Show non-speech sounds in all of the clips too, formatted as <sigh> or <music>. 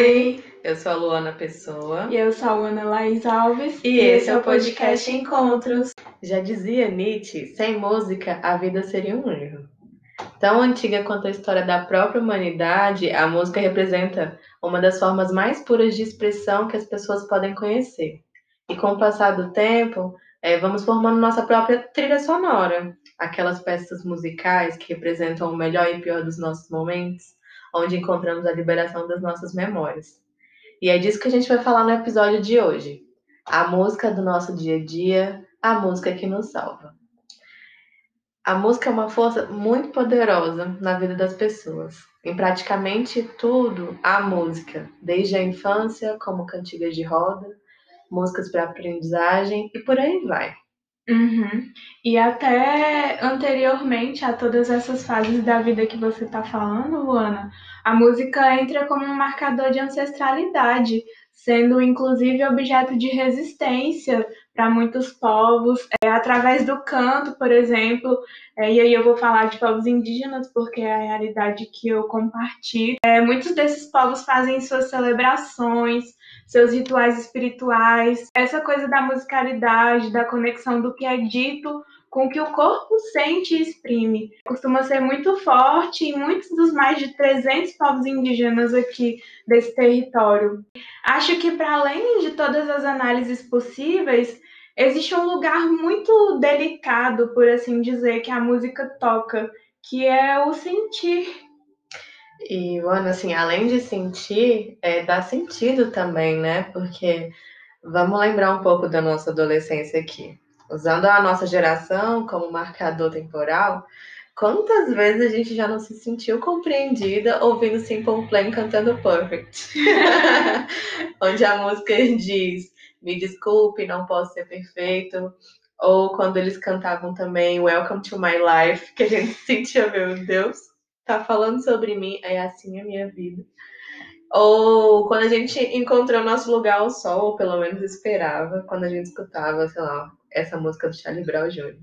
Oi, eu sou a Luana Pessoa. E eu sou a Ana Laís Alves. E, esse é o podcast Encontros. Já dizia Nietzsche, sem música a vida seria um erro. Tão antiga quanto a história da própria humanidade, a música representa uma das formas mais puras de expressão que as pessoas podem conhecer. E com o passar do tempo, é, vamos formando nossa própria trilha sonora, aquelas peças musicais que representam o melhor e pior dos nossos momentos onde encontramos a liberação das nossas memórias. E é disso que a gente vai falar no episódio de hoje. A música do nosso dia a dia, a música que nos salva. A música é uma força muito poderosa na vida das pessoas. Em praticamente tudo, há música, desde a infância, como cantigas de roda, músicas para aprendizagem e por aí vai. Uhum. E até anteriormente a todas essas fases da vida que você está falando, Luana, a música entra como um marcador de ancestralidade, sendo inclusive objeto de resistência para muitos povos, é, através do canto, por exemplo, é, e aí eu vou falar de povos indígenas porque é a realidade que eu compartilho. É, muitos desses povos fazem suas celebrações, seus rituais espirituais, essa coisa da musicalidade, da conexão do que é dito com o que o corpo sente e exprime. Costuma ser muito forte em muitos dos mais de 300 povos indígenas aqui desse território. Acho que, para além de todas as análises possíveis, existe um lugar muito delicado, por assim dizer, que a música toca, que é o sentir e, mano, assim, além de sentir, é, dá sentido também, né? Porque vamos lembrar um pouco da nossa adolescência aqui. Usando a nossa geração como marcador temporal, quantas vezes a gente já não se sentiu compreendida ouvindo Simple Plan cantando Perfect? <laughs> Onde a música diz: Me desculpe, não posso ser perfeito. Ou quando eles cantavam também Welcome to My Life, que a gente <laughs> sentia, meu Deus, tá falando sobre mim, é assim a minha vida. Ou quando a gente encontrou nosso lugar ao sol, ou pelo menos esperava, quando a gente escutava, sei lá, essa música do Charlie Brown Jr.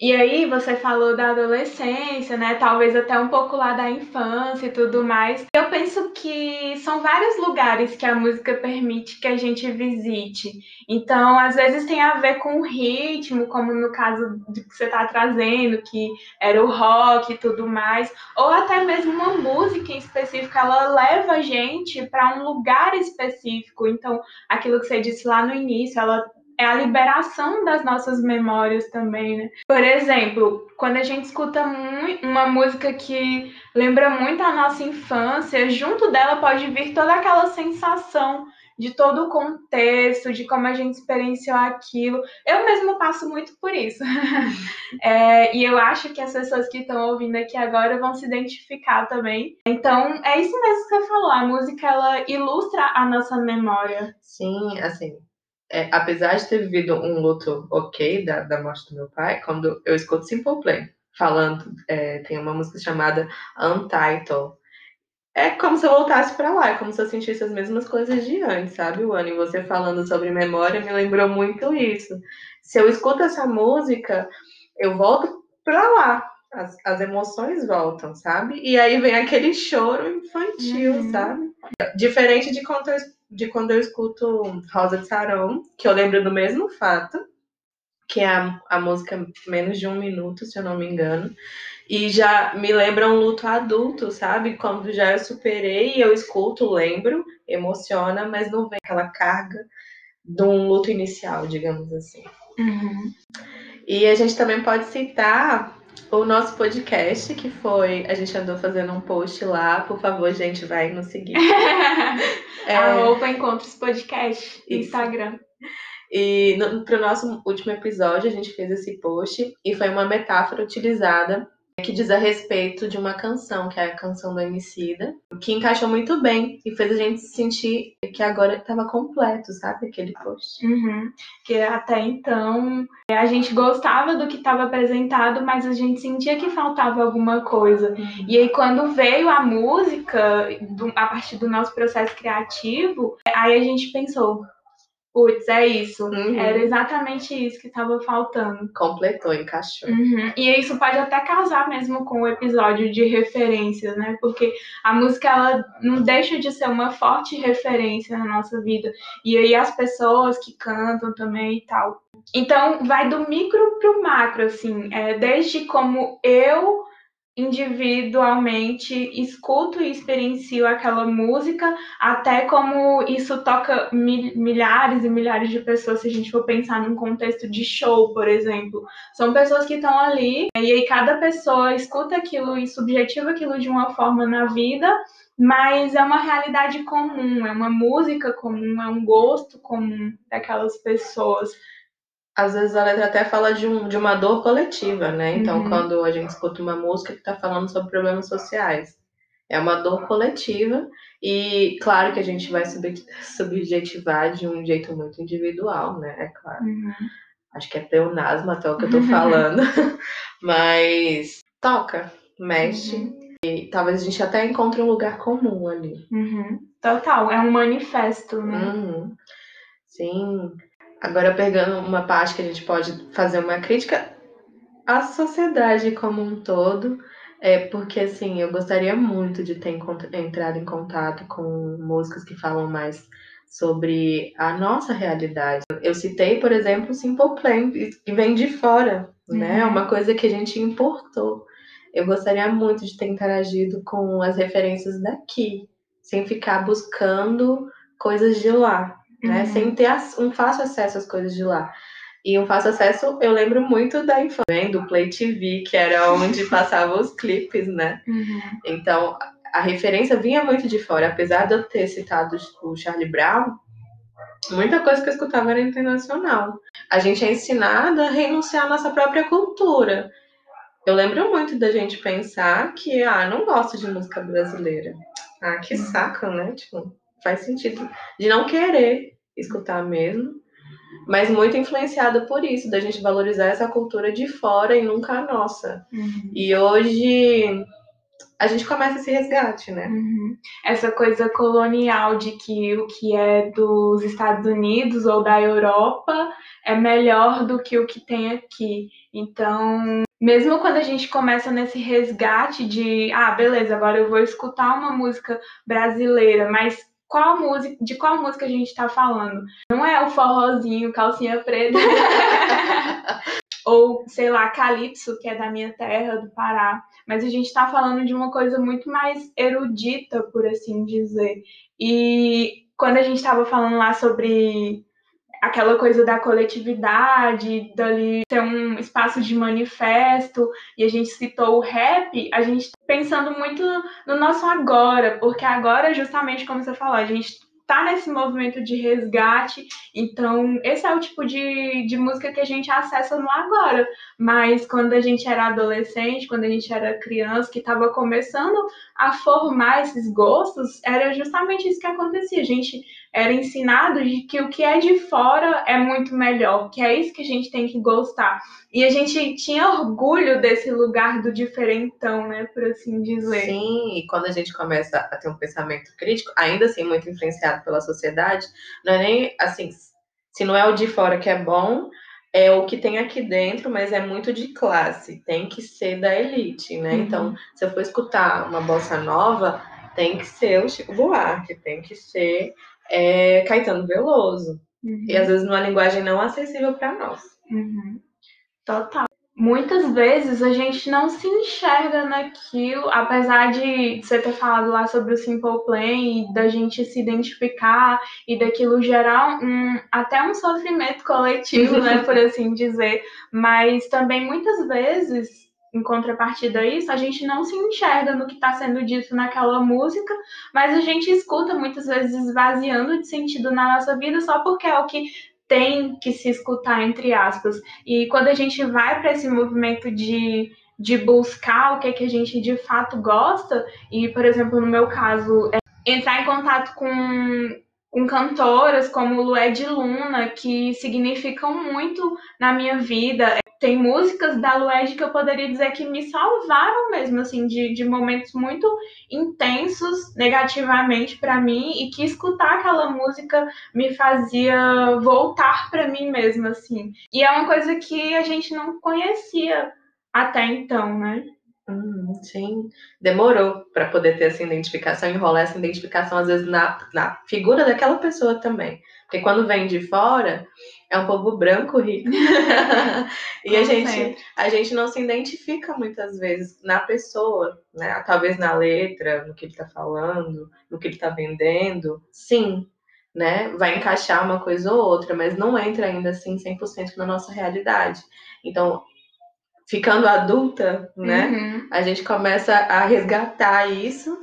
E aí você falou da adolescência, né? Talvez até um pouco lá da infância e tudo mais. Eu penso que são vários lugares que a música permite que a gente visite. Então, às vezes tem a ver com o ritmo, como no caso de que você está trazendo, que era o rock e tudo mais, ou até mesmo uma música em específico, ela leva a gente para um lugar específico. Então, aquilo que você disse lá no início, ela é a liberação das nossas memórias também, né? Por exemplo, quando a gente escuta uma música que lembra muito a nossa infância, junto dela pode vir toda aquela sensação de todo o contexto, de como a gente experienciou aquilo. Eu mesmo passo muito por isso. <laughs> é, e eu acho que as pessoas que estão ouvindo aqui agora vão se identificar também. Então, é isso mesmo que você falou. A música, ela ilustra a nossa memória. Sim, assim, é, apesar de ter vivido um luto ok da, da morte do meu pai, quando eu escuto Simple Plan falando, é, tem uma música chamada Untitled. É como se eu voltasse para lá, é como se eu sentisse as mesmas coisas de antes, sabe, Wani? E você falando sobre memória me lembrou muito isso. Se eu escuto essa música, eu volto para lá, as, as, emoções voltam, sabe? E aí vem aquele choro infantil, uhum. sabe? Diferente de quando eu de quando eu escuto Rosa de Sarão, que eu lembro do mesmo fato, que é a, a música menos de um minuto, se eu não me engano. E já me lembra um luto adulto, sabe? Quando já eu superei, eu escuto, lembro, emociona, mas não vem aquela carga de um luto inicial, digamos assim. Uhum. E a gente também pode citar o nosso podcast, que foi. A gente andou fazendo um post lá. Por favor, gente, vai nos seguir. <laughs> é... Arroba Encontros Podcast no Instagram. E no, pro nosso último episódio, a gente fez esse post e foi uma metáfora utilizada que diz a respeito de uma canção, que é a canção do Emicida, que encaixou muito bem e fez a gente sentir que agora estava completo, sabe? Aquele post. Uhum. Que até então a gente gostava do que estava apresentado, mas a gente sentia que faltava alguma coisa. Uhum. E aí, quando veio a música, a partir do nosso processo criativo, aí a gente pensou, Putz, é isso. Uhum. Era exatamente isso que estava faltando. Completou, encaixou. Uhum. E isso pode até casar mesmo com o episódio de referências, né? Porque a música ela não deixa de ser uma forte referência na nossa vida. E aí as pessoas que cantam também e tal. Então vai do micro pro macro, assim. É, desde como eu individualmente escuto e experiencio aquela música, até como isso toca milhares e milhares de pessoas, se a gente for pensar num contexto de show, por exemplo. São pessoas que estão ali, e aí cada pessoa escuta aquilo e subjetiva aquilo de uma forma na vida, mas é uma realidade comum, é uma música comum, é um gosto comum daquelas pessoas às vezes a letra até fala de, um, de uma dor coletiva, né? Então, uhum. quando a gente escuta uma música que está falando sobre problemas sociais, é uma dor coletiva e, claro, que a gente vai subjetivar de um jeito muito individual, né? É claro. Uhum. Acho que é pleonasmo até o que eu tô falando, <laughs> mas toca, mexe. Uhum. E talvez a gente até encontre um lugar comum ali. Uhum. Total, é um manifesto, né? Uhum. Sim. Agora, pegando uma parte que a gente pode fazer uma crítica à sociedade como um todo, é porque, assim, eu gostaria muito de ter entrado em contato com músicas que falam mais sobre a nossa realidade. Eu citei, por exemplo, o Simple Plan, que vem de fora, né? uhum. né? É uma coisa que a gente importou. Eu gostaria muito de ter interagido com as referências daqui, sem ficar buscando coisas de lá né? Uhum. Sem ter um fácil acesso às coisas de lá. E um fácil acesso, eu lembro muito da infância, do Play TV, que era onde <laughs> passavam os clipes, né? Uhum. Então, a referência vinha muito de fora. Apesar de eu ter citado o Charlie Brown, muita coisa que eu escutava era internacional. A gente é ensinado a renunciar à nossa própria cultura. Eu lembro muito da gente pensar que, ah, não gosto de música brasileira. Ah, que uhum. saco, né? Tipo, faz sentido. De não querer escutar mesmo, mas muito influenciada por isso, da gente valorizar essa cultura de fora e nunca a nossa. Uhum. E hoje a gente começa esse resgate, né? Uhum. Essa coisa colonial de que o que é dos Estados Unidos ou da Europa é melhor do que o que tem aqui. Então, mesmo quando a gente começa nesse resgate de, ah, beleza, agora eu vou escutar uma música brasileira, mas qual música, de qual música a gente está falando. Não é o forrozinho, calcinha preta. <laughs> Ou, sei lá, Calypso, que é da minha terra, do Pará. Mas a gente está falando de uma coisa muito mais erudita, por assim dizer. E quando a gente estava falando lá sobre aquela coisa da coletividade, dali ter um espaço de manifesto, e a gente citou o rap, a gente pensando muito no nosso agora, porque agora, justamente como você falou, a gente tá nesse movimento de resgate, então esse é o tipo de, de música que a gente acessa no agora. Mas quando a gente era adolescente, quando a gente era criança, que estava começando a formar esses gostos, era justamente isso que acontecia. A gente era ensinado de que o que é de fora é muito melhor, que é isso que a gente tem que gostar. E a gente tinha orgulho desse lugar do diferentão, né, por assim dizer. Sim, e quando a gente começa a ter um pensamento crítico, ainda assim muito influenciado pela sociedade, não é nem assim, se não é o de fora que é bom, é o que tem aqui dentro, mas é muito de classe, tem que ser da elite, né? Uhum. Então, se eu for escutar uma bossa nova, tem que ser o Chico Buarque, tem que ser é, Caetano Veloso. Uhum. E às vezes numa linguagem não acessível para nós. Uhum. Total muitas vezes a gente não se enxerga naquilo, apesar de você ter falado lá sobre o Simple Plan e da gente se identificar e daquilo gerar um, até um sofrimento coletivo, né, <laughs> por assim dizer, mas também muitas vezes em contrapartida a isso, a gente não se enxerga no que está sendo dito naquela música, mas a gente escuta muitas vezes esvaziando de sentido na nossa vida só porque é o que tem que se escutar, entre aspas. E quando a gente vai para esse movimento de, de buscar o que, é que a gente de fato gosta, e, por exemplo, no meu caso, é entrar em contato com com cantoras como Lué de Luna, que significam muito na minha vida. Tem músicas da Lued que eu poderia dizer que me salvaram mesmo, assim, de, de momentos muito intensos negativamente para mim e que escutar aquela música me fazia voltar para mim mesma, assim. E é uma coisa que a gente não conhecia até então, né? Hum, sim, demorou para poder ter essa identificação, enrolar essa identificação, às vezes, na, na figura daquela pessoa também. Porque quando vem de fora, é um povo branco rico. <laughs> e a gente, a gente não se identifica muitas vezes na pessoa, né? Talvez na letra, no que ele está falando, no que ele está vendendo. Sim, né? Vai encaixar uma coisa ou outra, mas não entra ainda assim 100% na nossa realidade. Então, ficando adulta, né? Uhum. A gente começa a resgatar isso.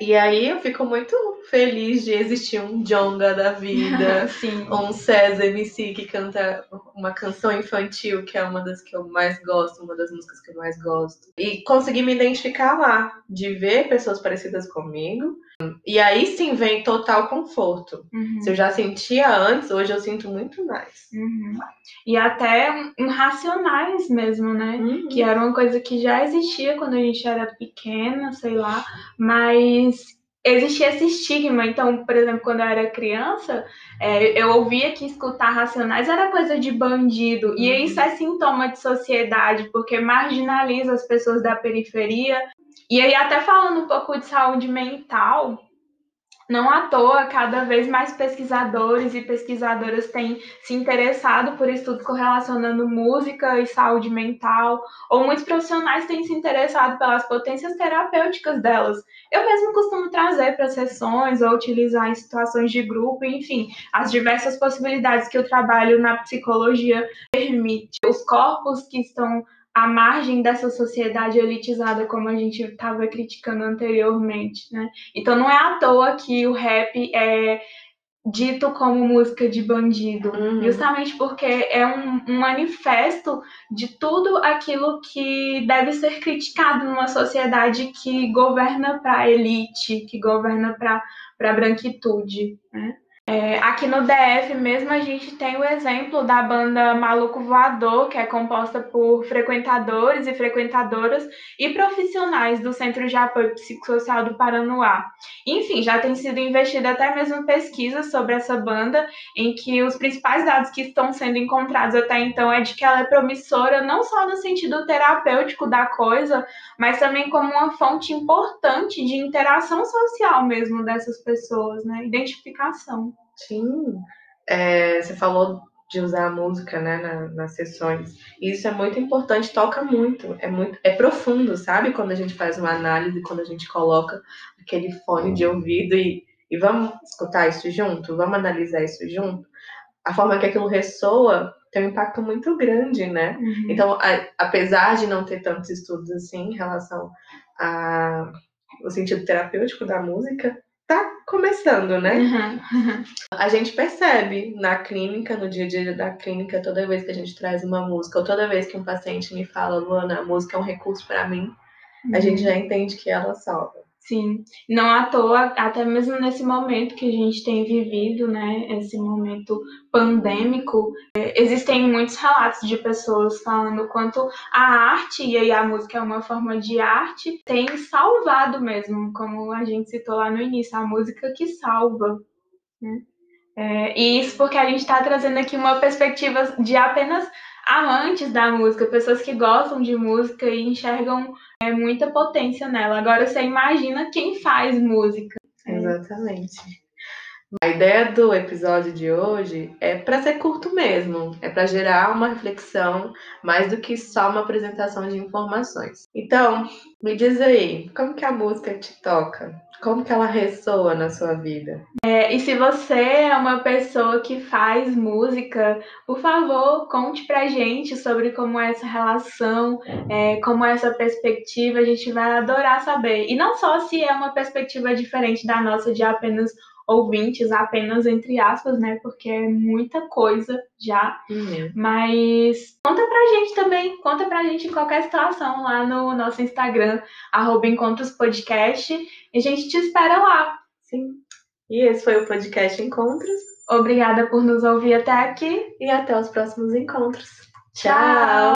E aí eu fico muito feliz de existir um Jonga da vida, <laughs> um César MC que canta uma canção infantil, que é uma das que eu mais gosto, uma das músicas que eu mais gosto. E conseguir me identificar lá, de ver pessoas parecidas comigo, e aí sim vem total conforto. Uhum. Se eu já sentia antes, hoje eu sinto muito mais. Uhum. E até um, racionais mesmo, né? Uhum. Que era uma coisa que já existia quando a gente era pequena, sei lá, mas existia esse estigma. Então, por exemplo, quando eu era criança, é, eu ouvia que escutar racionais era coisa de bandido. E uhum. isso é sintoma de sociedade, porque marginaliza as pessoas da periferia e aí, até falando um pouco de saúde mental, não à toa, cada vez mais pesquisadores e pesquisadoras têm se interessado por estudos correlacionando música e saúde mental, ou muitos profissionais têm se interessado pelas potências terapêuticas delas. Eu mesmo costumo trazer para sessões ou utilizar em situações de grupo, enfim, as diversas possibilidades que o trabalho na psicologia permite. Os corpos que estão à margem dessa sociedade elitizada, como a gente estava criticando anteriormente, né? Então não é à toa que o rap é dito como música de bandido, uhum. justamente porque é um, um, manifesto de tudo aquilo que deve ser criticado numa sociedade que governa para a elite, que governa para a branquitude, né? É, aqui no DF mesmo a gente tem o exemplo da banda Maluco Voador, que é composta por frequentadores e frequentadoras e profissionais do Centro de Apoio Psicossocial do Paranoá. Enfim, já tem sido investida até mesmo pesquisa sobre essa banda, em que os principais dados que estão sendo encontrados até então é de que ela é promissora não só no sentido terapêutico da coisa, mas também como uma fonte importante de interação social mesmo dessas pessoas, né? Identificação. Sim, é, você falou de usar a música, né, na, nas sessões. E isso é muito importante, toca muito, é muito, é profundo, sabe? Quando a gente faz uma análise, quando a gente coloca aquele fone de ouvido e, e vamos escutar isso junto, vamos analisar isso junto. A forma que aquilo ressoa tem um impacto muito grande, né? Uhum. Então, a, apesar de não ter tantos estudos assim em relação ao sentido terapêutico da música, tá começando, né? Uhum. <laughs> A gente percebe na clínica, no dia a dia da clínica, toda vez que a gente traz uma música, ou toda vez que um paciente me fala, Luana, a música é um recurso para mim, uhum. a gente já entende que ela salva. Sim, não à toa, até mesmo nesse momento que a gente tem vivido, né, esse momento pandêmico, é, existem muitos relatos de pessoas falando quanto a arte, e aí a música é uma forma de arte, tem salvado mesmo, como a gente citou lá no início, a música que salva, né? É, e isso porque a gente está trazendo aqui uma perspectiva de apenas amantes da música, pessoas que gostam de música e enxergam é, muita potência nela. Agora você imagina quem faz música. Exatamente. A ideia do episódio de hoje é para ser curto mesmo, é para gerar uma reflexão mais do que só uma apresentação de informações. Então, me diz aí, como que a música te toca? Como que ela ressoa na sua vida? É, e se você é uma pessoa que faz música, por favor, conte pra gente sobre como é essa relação, é, como é essa perspectiva, a gente vai adorar saber. E não só se é uma perspectiva diferente da nossa de apenas ouvintes, apenas entre aspas, né? Porque é muita coisa já. Uhum. Mas conta pra gente também, conta pra gente em qualquer situação lá no nosso Instagram, arroba Encontros Podcast. E a gente te espera lá. Sim. E esse foi o podcast Encontros. Obrigada por nos ouvir até aqui e até os próximos encontros. Tchau!